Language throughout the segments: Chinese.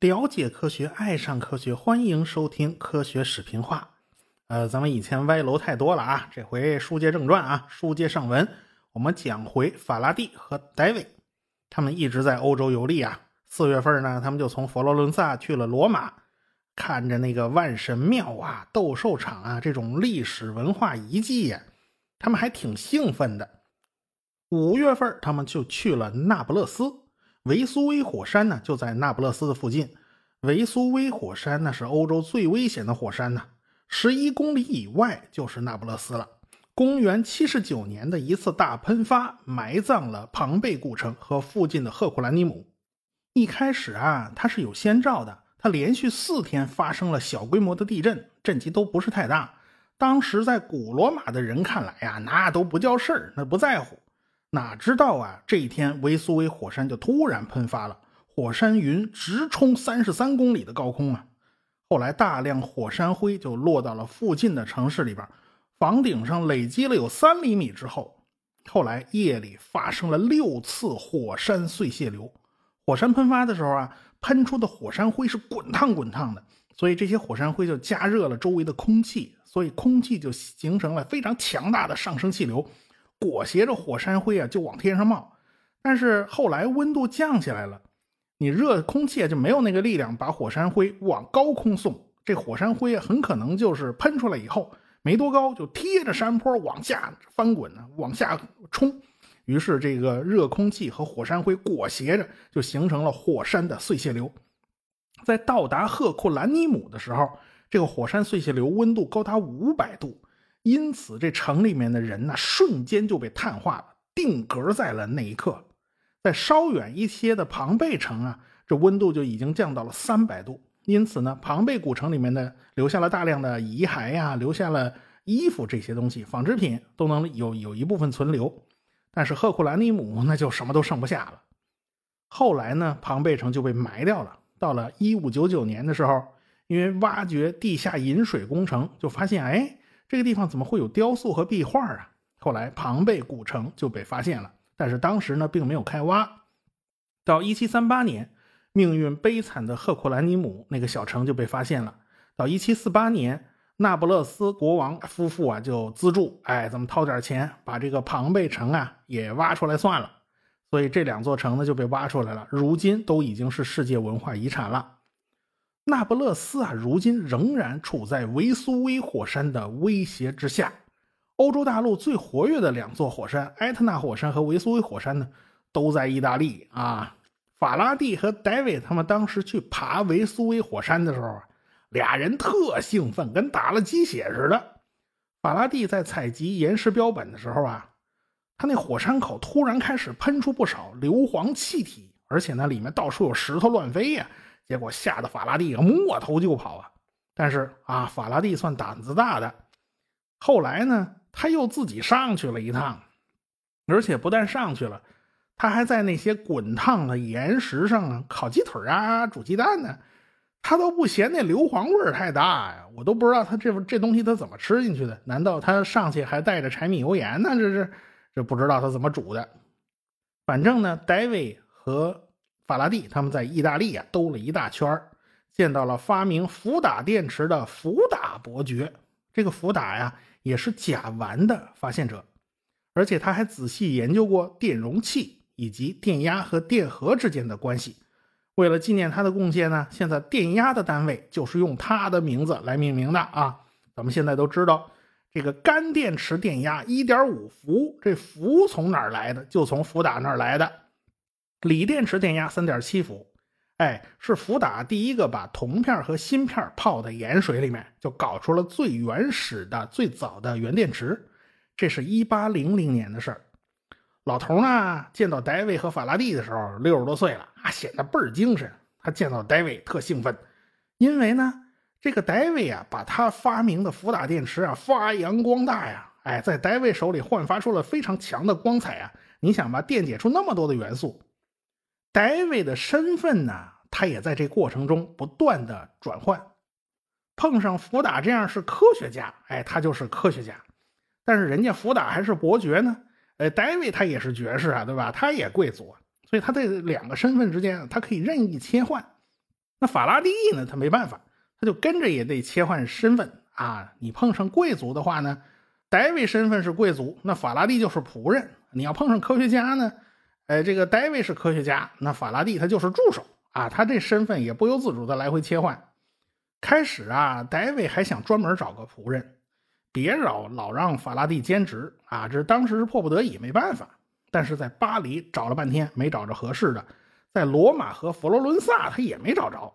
了解科学，爱上科学，欢迎收听《科学视频化》。呃，咱们以前歪楼太多了啊，这回书接正传啊，书接上文，我们讲回法拉第和戴维，他们一直在欧洲游历啊。四月份呢，他们就从佛罗伦萨去了罗马，看着那个万神庙啊、斗兽场啊这种历史文化遗迹呀，他们还挺兴奋的。五月份，他们就去了那不勒斯。维苏威火山呢，就在那不勒斯的附近。维苏威火山那是欧洲最危险的火山呢，十一公里以外就是那不勒斯了。公元七十九年的一次大喷发，埋葬了庞贝古城和附近的赫库兰尼姆。一开始啊，它是有先兆的，它连续四天发生了小规模的地震，震级都不是太大。当时在古罗马的人看来呀，那都不叫事儿，那不在乎。哪知道啊！这一天，维苏威火山就突然喷发了，火山云直冲三十三公里的高空啊！后来，大量火山灰就落到了附近的城市里边，房顶上累积了有三厘米之厚。后来夜里发生了六次火山碎屑流，火山喷发的时候啊，喷出的火山灰是滚烫滚烫的，所以这些火山灰就加热了周围的空气，所以空气就形成了非常强大的上升气流。裹挟着火山灰啊，就往天上冒。但是后来温度降下来了，你热空气就没有那个力量把火山灰往高空送。这火山灰很可能就是喷出来以后没多高，就贴着山坡往下翻滚呢，往下冲。于是这个热空气和火山灰裹挟着，就形成了火山的碎屑流。在到达赫库兰尼姆的时候，这个火山碎屑流温度高达五百度。因此，这城里面的人呢，瞬间就被碳化了，定格在了那一刻。在稍远一些的庞贝城啊，这温度就已经降到了三百度。因此呢，庞贝古城里面呢，留下了大量的遗骸呀，留下了衣服这些东西，纺织品都能有有一部分存留。但是赫库兰尼姆那就什么都剩不下了。后来呢，庞贝城就被埋掉了。到了一五九九年的时候，因为挖掘地下引水工程，就发现哎。这个地方怎么会有雕塑和壁画啊？后来庞贝古城就被发现了，但是当时呢并没有开挖。到1738年，命运悲惨的赫库兰尼姆那个小城就被发现了。到1748年，那不勒斯国王夫妇啊就资助，哎，咱们掏点钱把这个庞贝城啊也挖出来算了。所以这两座城呢就被挖出来了，如今都已经是世界文化遗产了。那不勒斯啊，如今仍然处在维苏威火山的威胁之下。欧洲大陆最活跃的两座火山——埃特纳火山和维苏威火山呢，都在意大利啊。法拉第和戴维他们当时去爬维苏威火山的时候，俩人特兴奋，跟打了鸡血似的。法拉第在采集岩石标本的时候啊，他那火山口突然开始喷出不少硫磺气体，而且呢里面到处有石头乱飞呀。结果吓得法拉第摸头就跑啊！但是啊，法拉第算胆子大的。后来呢，他又自己上去了一趟，而且不但上去了，他还在那些滚烫的岩石上啊烤鸡腿啊、煮鸡蛋呢。他都不嫌那硫磺味太大呀！我都不知道他这这东西他怎么吃进去的？难道他上去还带着柴米油盐呢？这是这不知道他怎么煮的。反正呢，戴维和。法拉第他们在意大利啊兜了一大圈见到了发明伏打电池的伏打伯爵。这个伏打呀也是甲烷的发现者，而且他还仔细研究过电容器以及电压和电荷之间的关系。为了纪念他的贡献呢，现在电压的单位就是用他的名字来命名的啊。咱们现在都知道，这个干电池电压一点五伏，这伏从哪儿来的？就从伏打那儿来的。锂电池电压三点七伏，哎，是福达第一个把铜片和锌片泡在盐水里面，就搞出了最原始的、最早的原电池。这是一八零零年的事儿。老头呢，见到戴维和法拉第的时候，六十多岁了啊，显得倍儿精神。他见到戴维特兴奋，因为呢，这个戴维啊，把他发明的福达电池啊发扬光大呀，哎，在戴维手里焕发出了非常强的光彩啊。你想吧，电解出那么多的元素。戴维的身份呢，他也在这过程中不断的转换。碰上福达这样是科学家，哎，他就是科学家。但是人家福达还是伯爵呢，呃，戴维他也是爵士啊，对吧？他也贵族，所以他这两个身份之间，他可以任意切换。那法拉第呢，他没办法，他就跟着也得切换身份啊。你碰上贵族的话呢，戴维身份是贵族，那法拉第就是仆人。你要碰上科学家呢，哎，这个戴维是科学家，那法拉第他就是助手啊。他这身份也不由自主的来回切换。开始啊，戴维还想专门找个仆人。别老老让法拉第兼职啊！这当时是迫不得已，没办法。但是在巴黎找了半天没找着合适的，在罗马和佛罗伦萨他也没找着。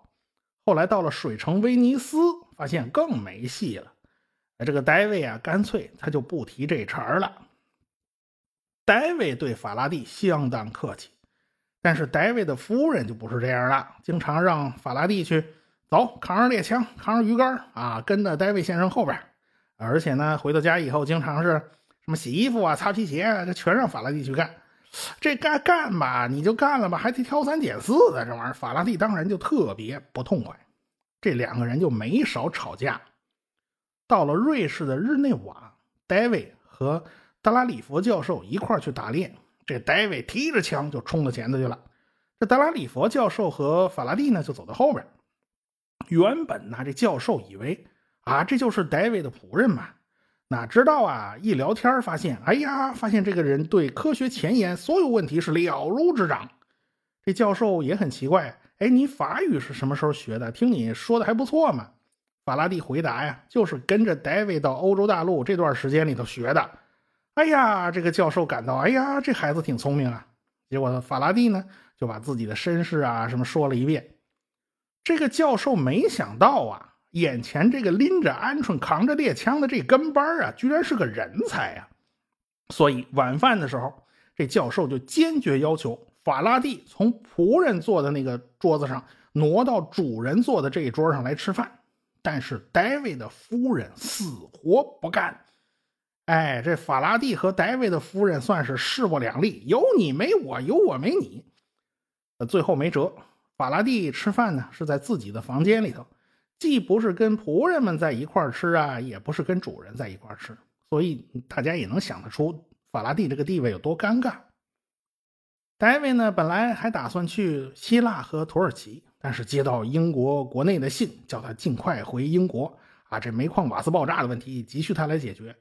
后来到了水城威尼斯，发现更没戏了。这个戴维啊，干脆他就不提这茬了。戴维对法拉第相当客气，但是戴维的夫人就不是这样了，经常让法拉第去走，扛着猎枪，扛着鱼竿啊，跟在戴维先生后边。而且呢，回到家以后，经常是什么洗衣服啊、擦皮鞋啊，这全让法拉第去干。这干干吧，你就干了吧，还得挑三拣四的，这玩意儿，法拉第当然就特别不痛快。这两个人就没少吵架。到了瑞士的日内瓦，戴维和德拉里佛教授一块去打猎，这戴维提着枪就冲到前头去了。这德拉里佛教授和法拉第呢，就走到后边。原本呢，这教授以为。啊，这就是戴维的仆人嘛？哪知道啊，一聊天发现，哎呀，发现这个人对科学前沿所有问题是了如指掌。这教授也很奇怪，哎，你法语是什么时候学的？听你说的还不错嘛。法拉第回答呀，就是跟着戴维到欧洲大陆这段时间里头学的。哎呀，这个教授感到，哎呀，这孩子挺聪明啊。结果法拉第呢，就把自己的身世啊什么说了一遍。这个教授没想到啊。眼前这个拎着鹌鹑、扛着猎枪的这跟班啊，居然是个人才啊！所以晚饭的时候，这教授就坚决要求法拉第从仆人坐的那个桌子上挪到主人坐的这一桌上来吃饭。但是戴维的夫人死活不干。哎，这法拉第和戴维的夫人算是势不两立，有你没我，有我没你。最后没辙，法拉第吃饭呢是在自己的房间里头。既不是跟仆人们在一块吃啊，也不是跟主人在一块吃，所以大家也能想得出法拉第这个地位有多尴尬。戴维呢，本来还打算去希腊和土耳其，但是接到英国国内的信，叫他尽快回英国啊，这煤矿瓦斯爆炸的问题急需他来解决，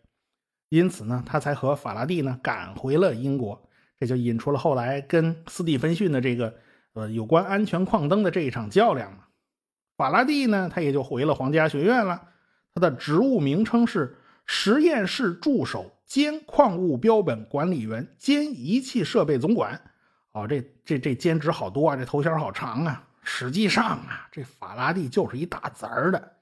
因此呢，他才和法拉第呢赶回了英国，这就引出了后来跟斯蒂芬逊的这个呃有关安全矿灯的这一场较量嘛。法拉第呢，他也就回了皇家学院了。他的职务名称是实验室助手兼矿物标本管理员兼仪器设备总管。哦，这这这兼职好多啊，这头衔好长啊。实际上啊，这法拉第就是一打杂儿的。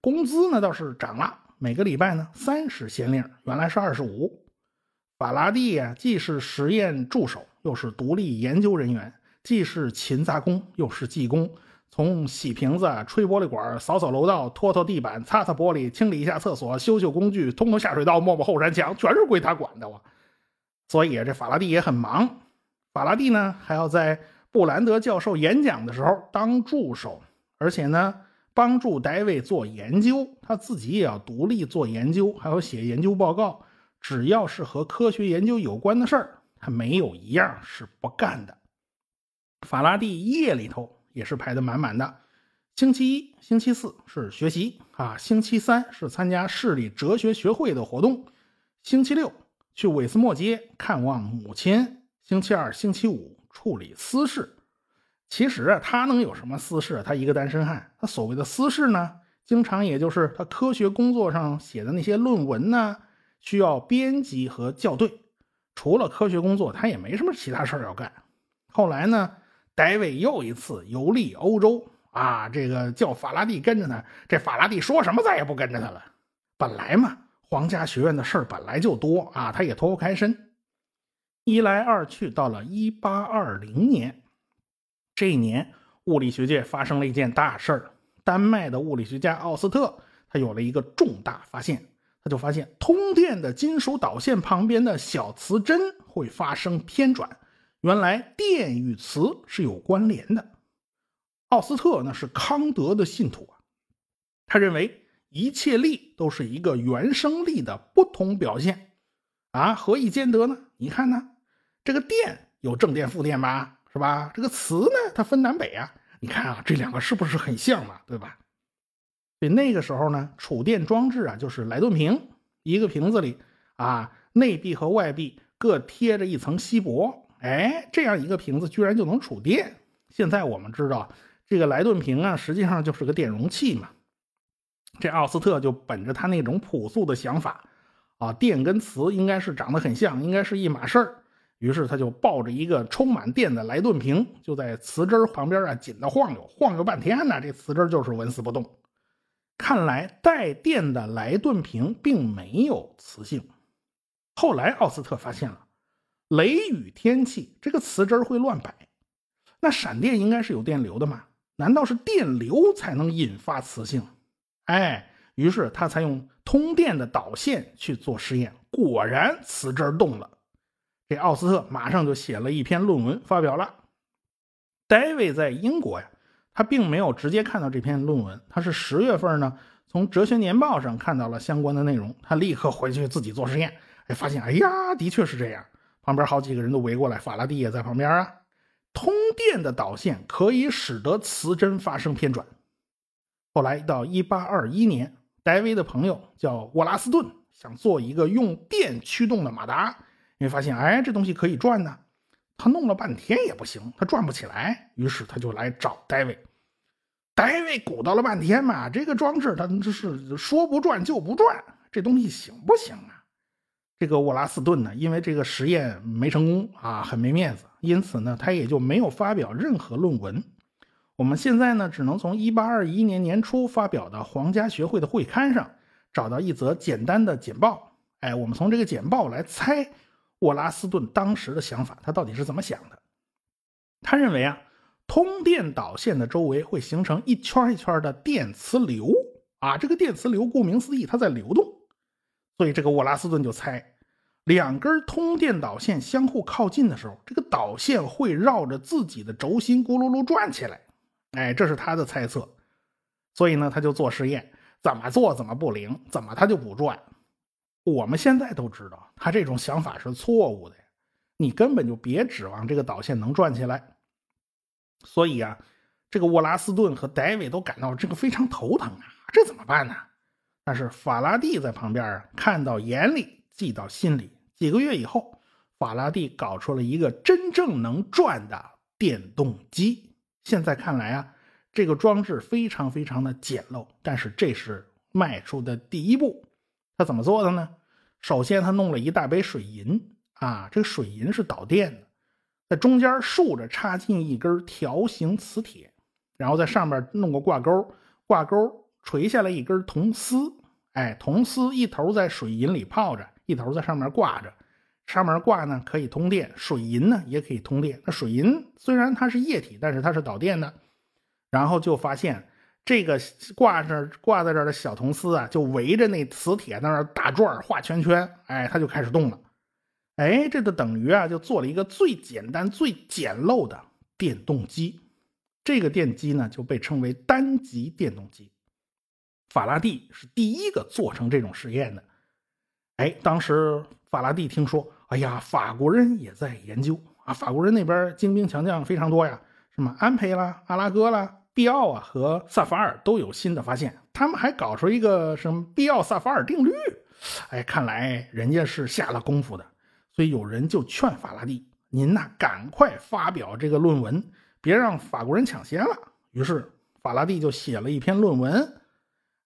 工资呢倒是涨了，每个礼拜呢三十先令，原来是二十五。法拉第呀，既是实验助手，又是独立研究人员，既是勤杂工，又是技工。从洗瓶子、吹玻璃管、扫扫楼道、拖拖地板、擦擦玻璃、清理一下厕所、修修工具、通通下水道、抹抹后山墙，全是归他管的哇！所以这法拉第也很忙。法拉第呢，还要在布兰德教授演讲的时候当助手，而且呢，帮助戴维做研究。他自己也要独立做研究，还要写研究报告。只要是和科学研究有关的事儿，他没有一样是不干的。法拉第夜里头。也是排的满满的。星期一、星期四是学习啊，星期三是参加市里哲学学会的活动，星期六去韦斯莫街看望母亲，星期二、星期五处理私事。其实啊，他能有什么私事？他一个单身汉，他所谓的私事呢，经常也就是他科学工作上写的那些论文呢，需要编辑和校对。除了科学工作，他也没什么其他事儿要干。后来呢？戴维又一次游历欧洲啊，这个叫法拉第跟着他，这法拉第说什么再也不跟着他了。本来嘛，皇家学院的事儿本来就多啊，他也脱不开身。一来二去，到了一八二零年，这一年物理学界发生了一件大事儿：丹麦的物理学家奥斯特他有了一个重大发现，他就发现通电的金属导线旁边的小磁针会发生偏转。原来电与磁是有关联的。奥斯特呢是康德的信徒啊，他认为一切力都是一个原生力的不同表现啊，何以兼得呢？你看呢，这个电有正电负电吧，是吧？这个磁呢，它分南北啊。你看啊，这两个是不是很像嘛？对吧？所以那个时候呢，储电装置啊，就是莱顿瓶，一个瓶子里啊，内壁和外壁各贴着一层锡箔，哎，这样一个瓶子居然就能储电。现在我们知道，这个莱顿瓶啊，实际上就是个电容器嘛。这奥斯特就本着他那种朴素的想法，啊，电跟磁应该是长得很像，应该是一码事儿。于是他就抱着一个充满电的莱顿瓶，就在瓷汁旁边啊紧的晃悠，晃悠半天呢，这瓷汁就是纹丝不动。看来带电的莱顿瓶并没有磁性。后来奥斯特发现了，雷雨天气这个瓷汁会乱摆，那闪电应该是有电流的嘛？难道是电流才能引发磁性？哎，于是他才用通电的导线去做实验，果然瓷汁动了。这奥斯特马上就写了一篇论文发表了。戴维在英国呀，他并没有直接看到这篇论文，他是十月份呢从《哲学年报》上看到了相关的内容，他立刻回去自己做实验，哎，发现哎呀，的确是这样。旁边好几个人都围过来，法拉第也在旁边啊。通电的导线可以使得磁针发生偏转。后来到一八二一年，戴维的朋友叫沃拉斯顿，想做一个用电驱动的马达，因为发现哎这东西可以转呢，他弄了半天也不行，他转不起来，于是他就来找戴维。戴维鼓捣了半天嘛，这个装置他这是说不转就不转，这东西行不行啊？这个沃拉斯顿呢，因为这个实验没成功啊，很没面子，因此呢，他也就没有发表任何论文。我们现在呢，只能从1821年年初发表的皇家学会的会刊上找到一则简单的简报。哎，我们从这个简报来猜沃拉斯顿当时的想法，他到底是怎么想的？他认为啊，通电导线的周围会形成一圈一圈的电磁流啊，这个电磁流顾名思义，它在流动。所以这个沃拉斯顿就猜，两根通电导线相互靠近的时候，这个导线会绕着自己的轴心咕噜噜转起来。哎，这是他的猜测，所以呢，他就做实验，怎么做怎么不灵，怎么他就不转。我们现在都知道，他这种想法是错误的，你根本就别指望这个导线能转起来。所以啊，这个沃拉斯顿和戴维都感到这个非常头疼啊，这怎么办呢？但是法拉第在旁边啊，看到眼里，记到心里。几个月以后，法拉第搞出了一个真正能转的电动机。现在看来啊，这个装置非常非常的简陋，但是这是迈出的第一步。他怎么做的呢？首先，他弄了一大杯水银啊，这个水银是导电的，在中间竖着插进一根条形磁铁，然后在上面弄个挂钩，挂钩垂下来一根铜丝，哎，铜丝一头在水银里泡着，一头在上面挂着。上面挂呢可以通电，水银呢也可以通电。那水银虽然它是液体，但是它是导电的。然后就发现这个挂着挂在这儿的小铜丝啊，就围着那磁铁在那打转画圈圈，哎，它就开始动了。哎，这就等于啊，就做了一个最简单、最简陋的电动机。这个电机呢就被称为单极电动机。法拉第是第一个做成这种实验的。哎，当时法拉第听说。哎呀，法国人也在研究啊！法国人那边精兵强将非常多呀，什么安培啦、阿拉戈啦、毕奥啊和萨法尔都有新的发现。他们还搞出一个什么毕奥萨法尔定律。哎，看来人家是下了功夫的。所以有人就劝法拉第：“您呐，赶快发表这个论文，别让法国人抢先了。”于是法拉第就写了一篇论文。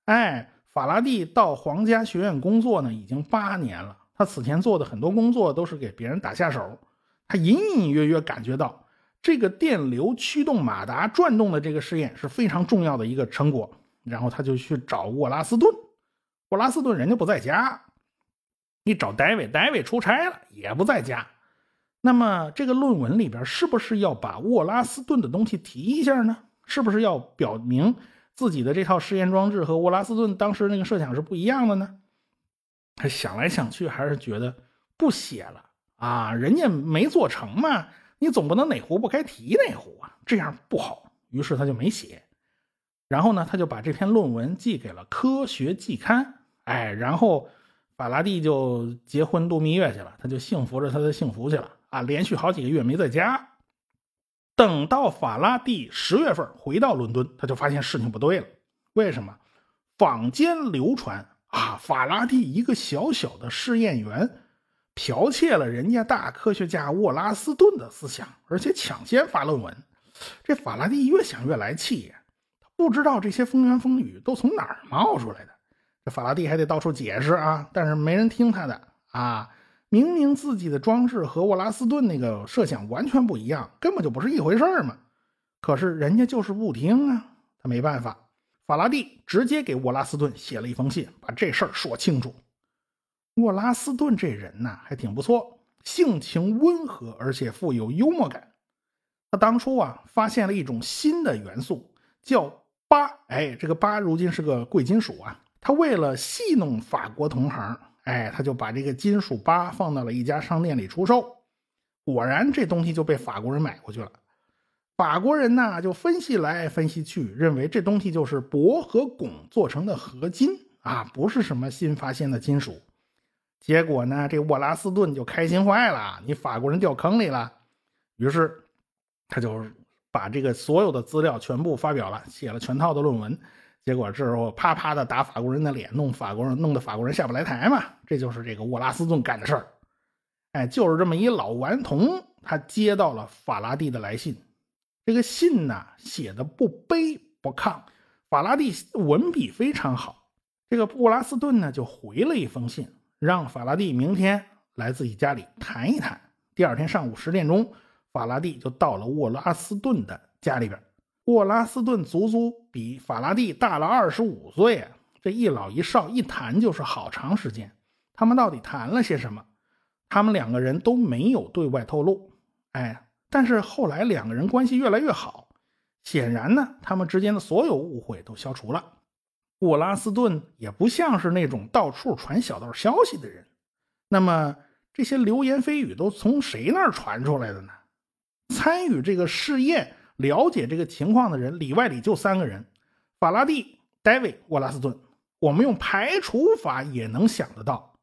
哎，法拉第到皇家学院工作呢，已经八年了。他此前做的很多工作都是给别人打下手，他隐隐约约感觉到这个电流驱动马达转动的这个试验是非常重要的一个成果，然后他就去找沃拉斯顿，沃拉斯顿人家不在家，你找 David，David 出差了也不在家，那么这个论文里边是不是要把沃拉斯顿的东西提一下呢？是不是要表明自己的这套试验装置和沃拉斯顿当时那个设想是不一样的呢？他想来想去，还是觉得不写了啊！人家没做成嘛，你总不能哪壶不开提哪壶啊，这样不好。于是他就没写。然后呢，他就把这篇论文寄给了《科学季刊》。哎，然后法拉第就结婚度蜜月去了，他就幸福着他的幸福去了啊！连续好几个月没在家。等到法拉第十月份回到伦敦，他就发现事情不对了。为什么？坊间流传啊，法拉第一个小小的试验员，剽窃了人家大科学家沃拉斯顿的思想，而且抢先发论文。这法拉第越想越来气，他不知道这些风言风语都从哪儿冒出来的。这法拉第还得到处解释啊，但是没人听他的啊。明明自己的装置和沃拉斯顿那个设想完全不一样，根本就不是一回事嘛。可是人家就是不听啊，他没办法。法拉第直接给沃拉斯顿写了一封信，把这事儿说清楚。沃拉斯顿这人呢还挺不错，性情温和，而且富有幽默感。他当初啊发现了一种新的元素，叫钯。哎，这个钯如今是个贵金属啊。他为了戏弄法国同行。哎，他就把这个金属钯放到了一家商店里出售，果然这东西就被法国人买过去了。法国人呢就分析来分析去，认为这东西就是铂和汞做成的合金啊，不是什么新发现的金属。结果呢，这沃拉斯顿就开心坏了，你法国人掉坑里了。于是他就把这个所有的资料全部发表了，写了全套的论文。结果这时候啪啪的打法国人的脸，弄法国人弄得法国人下不来台嘛。这就是这个沃拉斯顿干的事儿。哎，就是这么一老顽童，他接到了法拉第的来信。这个信呢写的不卑不亢，法拉第文笔非常好。这个沃拉斯顿呢就回了一封信，让法拉第明天来自己家里谈一谈。第二天上午十点钟，法拉第就到了沃拉斯顿的家里边。沃拉斯顿足足比法拉第大了二十五岁，这一老一少一谈就是好长时间。他们到底谈了些什么？他们两个人都没有对外透露。哎，但是后来两个人关系越来越好，显然呢，他们之间的所有误会都消除了。沃拉斯顿也不像是那种到处传小道消息的人。那么这些流言蜚语都从谁那儿传出来的呢？参与这个试验。了解这个情况的人里外里就三个人：法拉第、戴维、沃拉斯顿。我们用排除法也能想得到，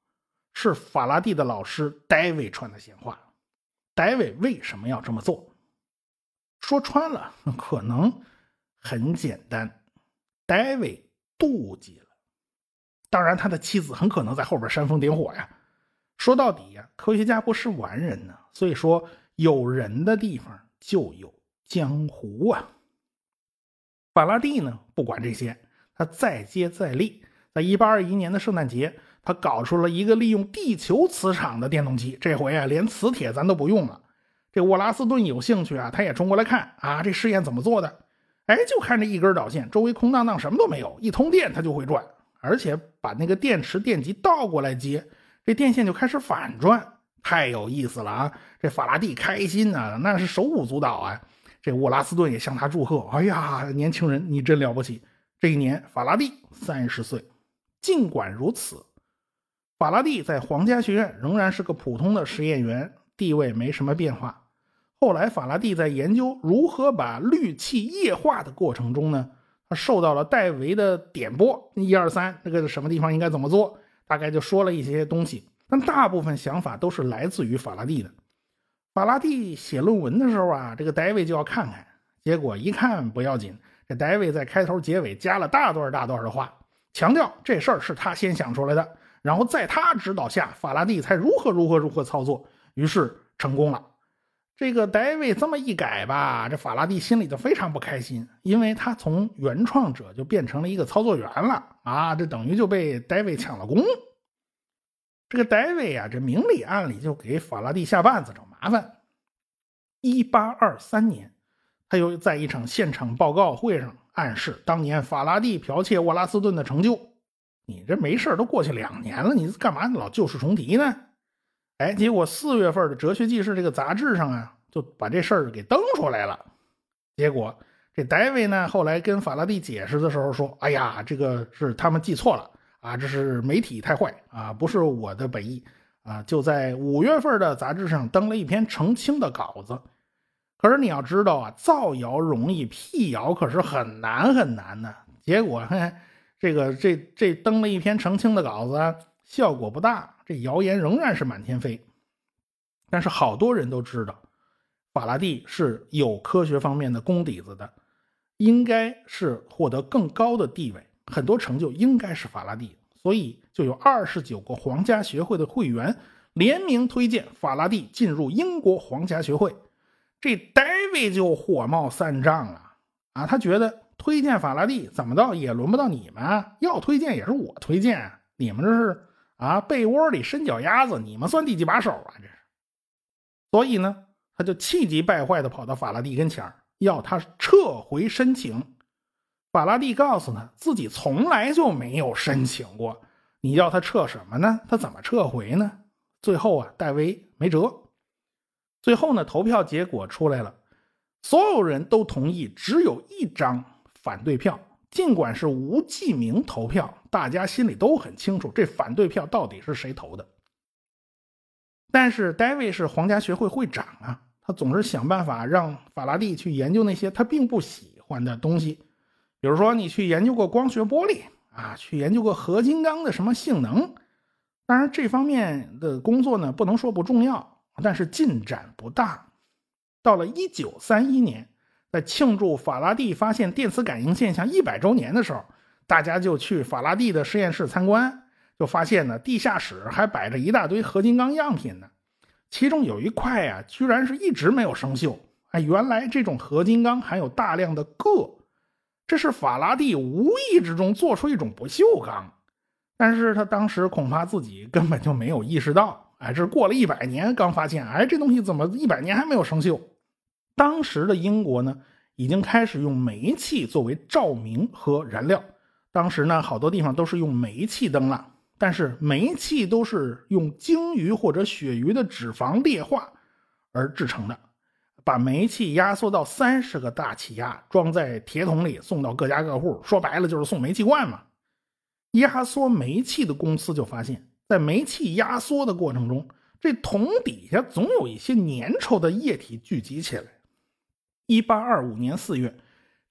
是法拉第的老师戴维传的闲话。戴维为什么要这么做？说穿了，可能很简单，戴维妒忌了。当然，他的妻子很可能在后边煽风点火呀。说到底呀，科学家不是完人呢，所以说有人的地方就有。江湖啊，法拉第呢不管这些，他再接再厉。在一八二一年的圣诞节，他搞出了一个利用地球磁场的电动机。这回啊，连磁铁咱都不用了。这沃拉斯顿有兴趣啊，他也冲过来看啊，这试验怎么做的？哎，就看这一根导线，周围空荡荡，什么都没有，一通电它就会转，而且把那个电池电极倒过来接，这电线就开始反转，太有意思了啊！这法拉第开心啊，那是手舞足蹈啊。这沃拉斯顿也向他祝贺。哎呀，年轻人，你真了不起！这一年，法拉第三十岁。尽管如此，法拉第在皇家学院仍然是个普通的实验员，地位没什么变化。后来，法拉第在研究如何把氯气液化的过程中呢，他受到了戴维的点拨。一二三，这个什么地方应该怎么做？大概就说了一些东西，但大部分想法都是来自于法拉第的。法拉第写论文的时候啊，这个戴维就要看看，结果一看不要紧，这戴维在开头结尾加了大段大段的话，强调这事儿是他先想出来的，然后在他指导下，法拉第才如何如何如何操作，于是成功了。这个戴维这么一改吧，这法拉第心里就非常不开心，因为他从原创者就变成了一个操作员了啊，这等于就被戴维抢了功。这个戴维啊，这明里暗里就给法拉第下绊子找麻烦。一八二三年，他又在一场现场报告会上暗示当年法拉第剽窃沃拉斯顿的成就。你这没事都过去两年了，你干嘛老旧事重提呢？哎，结果四月份的《哲学纪事》这个杂志上啊，就把这事儿给登出来了。结果这戴维呢，后来跟法拉第解释的时候说：“哎呀，这个是他们记错了。”啊，这是媒体太坏啊，不是我的本意啊！就在五月份的杂志上登了一篇澄清的稿子。可是你要知道啊，造谣容易，辟谣可是很难很难的。结果，这个这这登了一篇澄清的稿子，效果不大，这谣言仍然是满天飞。但是好多人都知道，法拉第是有科学方面的功底子的，应该是获得更高的地位，很多成就应该是法拉第，所以就有二十九个皇家学会的会员联名推荐法拉第进入英国皇家学会。这戴维就火冒三丈了啊！他觉得推荐法拉第怎么着也轮不到你们，要推荐也是我推荐，你们这是啊被窝里伸脚丫子，你们算第几把手啊？这是。所以呢，他就气急败坏的跑到法拉第跟前要他撤回申请。法拉第告诉他自己从来就没有申请过，你要他撤什么呢？他怎么撤回呢？最后啊，戴维没辙。最后呢，投票结果出来了，所有人都同意，只有一张反对票。尽管是无记名投票，大家心里都很清楚，这反对票到底是谁投的。但是戴维是皇家学会会长啊，他总是想办法让法拉第去研究那些他并不喜欢的东西，比如说你去研究过光学玻璃啊，去研究过合金钢的什么性能。当然，这方面的工作呢，不能说不重要，但是进展不大。到了一九三一年，在庆祝法拉第发现电磁感应现象一百周年的时候，大家就去法拉第的实验室参观。就发现呢，地下室还摆着一大堆合金钢样品呢，其中有一块呀，居然是一直没有生锈。哎，原来这种合金钢含有大量的铬，这是法拉第无意之中做出一种不锈钢，但是他当时恐怕自己根本就没有意识到。哎，这过了一百年刚发现，哎，这东西怎么一百年还没有生锈？当时的英国呢，已经开始用煤气作为照明和燃料，当时呢，好多地方都是用煤气灯了。但是煤气都是用鲸鱼或者鳕鱼的脂肪裂化而制成的，把煤气压缩到三十个大气压，装在铁桶里送到各家各户。说白了就是送煤气罐嘛。压缩煤气的公司就发现，在煤气压缩的过程中，这桶底下总有一些粘稠的液体聚集起来。一八二五年四月，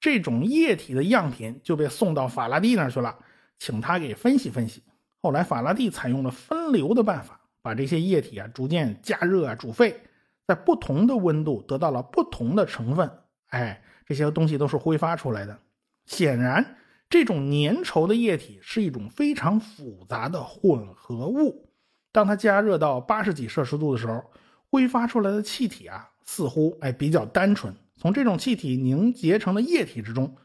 这种液体的样品就被送到法拉第那儿去了，请他给分析分析。后来，法拉第采用了分流的办法，把这些液体啊逐渐加热啊煮沸，在不同的温度得到了不同的成分。哎，这些东西都是挥发出来的。显然，这种粘稠的液体是一种非常复杂的混合物。当它加热到八十几摄氏度的时候，挥发出来的气体啊似乎哎比较单纯。从这种气体凝结成的液体之中，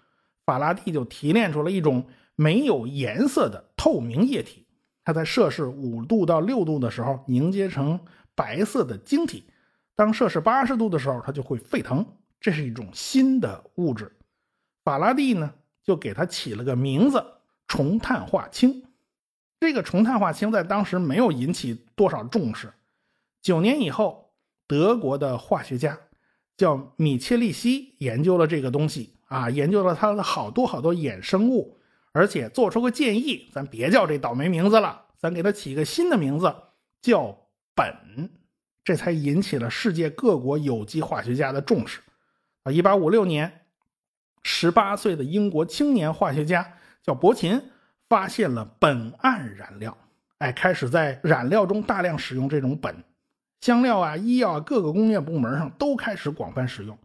法拉第就提炼出了一种没有颜色的透明液体。它在摄氏五度到六度的时候凝结成白色的晶体，当摄氏八十度的时候，它就会沸腾。这是一种新的物质，法拉第呢就给它起了个名字——重碳化氢。这个重碳化氢在当时没有引起多少重视。九年以后，德国的化学家叫米切利希研究了这个东西啊，研究了它的好多好多衍生物。而且做出个建议，咱别叫这倒霉名字了，咱给他起一个新的名字，叫苯，这才引起了世界各国有机化学家的重视。啊，一八五六年，十八岁的英国青年化学家叫伯琴，发现了苯胺染料，哎，开始在染料中大量使用这种苯，香料啊、医药啊各个工业部门上都开始广泛使用。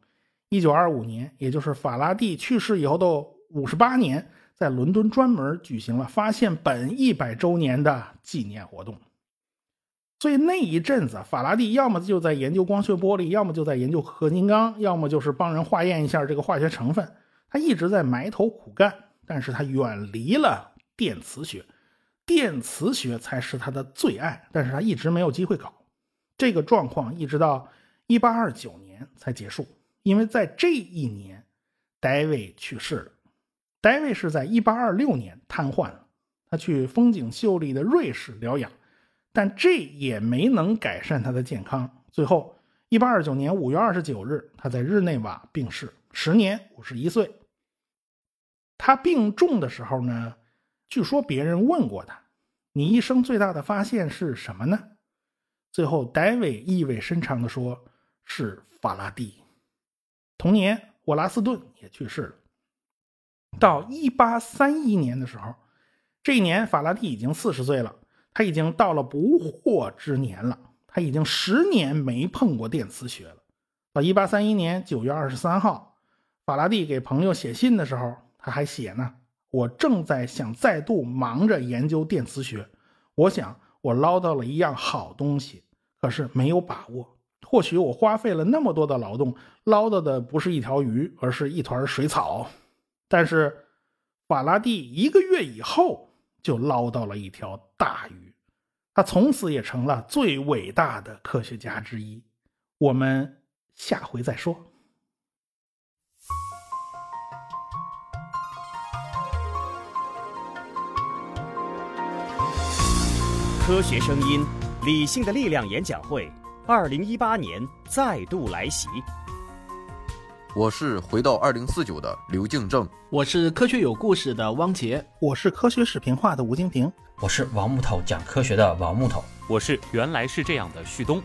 一九二五年，也就是法拉第去世以后的五十八年。在伦敦专门举行了发现苯一百周年的纪念活动，所以那一阵子，法拉第要么就在研究光学玻璃，要么就在研究合金钢，要么就是帮人化验一下这个化学成分。他一直在埋头苦干，但是他远离了电磁学，电磁学才是他的最爱，但是他一直没有机会搞。这个状况一直到一八二九年才结束，因为在这一年，戴维去世了。戴维是在1826年瘫痪了，他去风景秀丽的瑞士疗养，但这也没能改善他的健康。最后，1829年5月29日，他在日内瓦病逝，时年51岁。他病重的时候呢，据说别人问过他：“你一生最大的发现是什么呢？”最后，戴维意味深长地说：“是法拉第。”同年，沃拉斯顿也去世了。到一八三一年的时候，这一年法拉第已经四十岁了。他已经到了不惑之年了，他已经十年没碰过电磁学了。到一八三一年九月二十三号，法拉第给朋友写信的时候，他还写呢：“我正在想再度忙着研究电磁学，我想我捞到了一样好东西，可是没有把握。或许我花费了那么多的劳动，捞到的不是一条鱼，而是一团水草。但是法拉第一个月以后就捞到了一条大鱼，他从此也成了最伟大的科学家之一。我们。”下回再说。科学声音，理性的力量演讲会，二零一八年再度来袭。我是回到二零四九的刘敬正，我是科学有故事的汪杰，我是科学视频化的吴金平，我是王木头讲科学的王木头，我是原来是这样的旭东。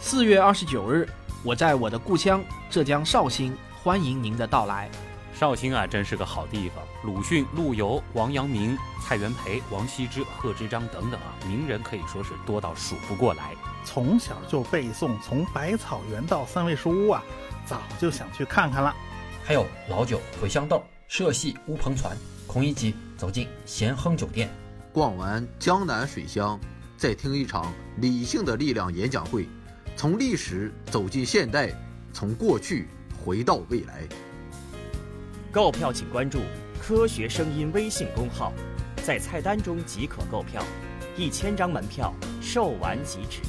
四月二十九日。我在我的故乡浙江绍兴，欢迎您的到来。绍兴啊，真是个好地方。鲁迅、陆游、王阳明、蔡元培、王羲之、贺知章等等啊，名人可以说是多到数不过来。从小就背诵，从百草园到三味书屋啊，早就想去看看了。还有老酒、茴香豆、社戏、乌篷船，孔乙己走进咸亨酒店，逛完江南水乡，再听一场理性的力量演讲会。从历史走进现代，从过去回到未来。购票请关注“科学声音”微信公号，在菜单中即可购票，一千张门票售完即止。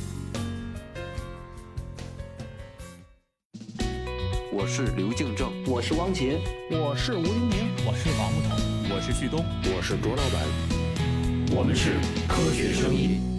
我是刘敬正，我是汪杰，我是吴英明，我是王木头，我是旭东，我是卓老板，我们是科学声音。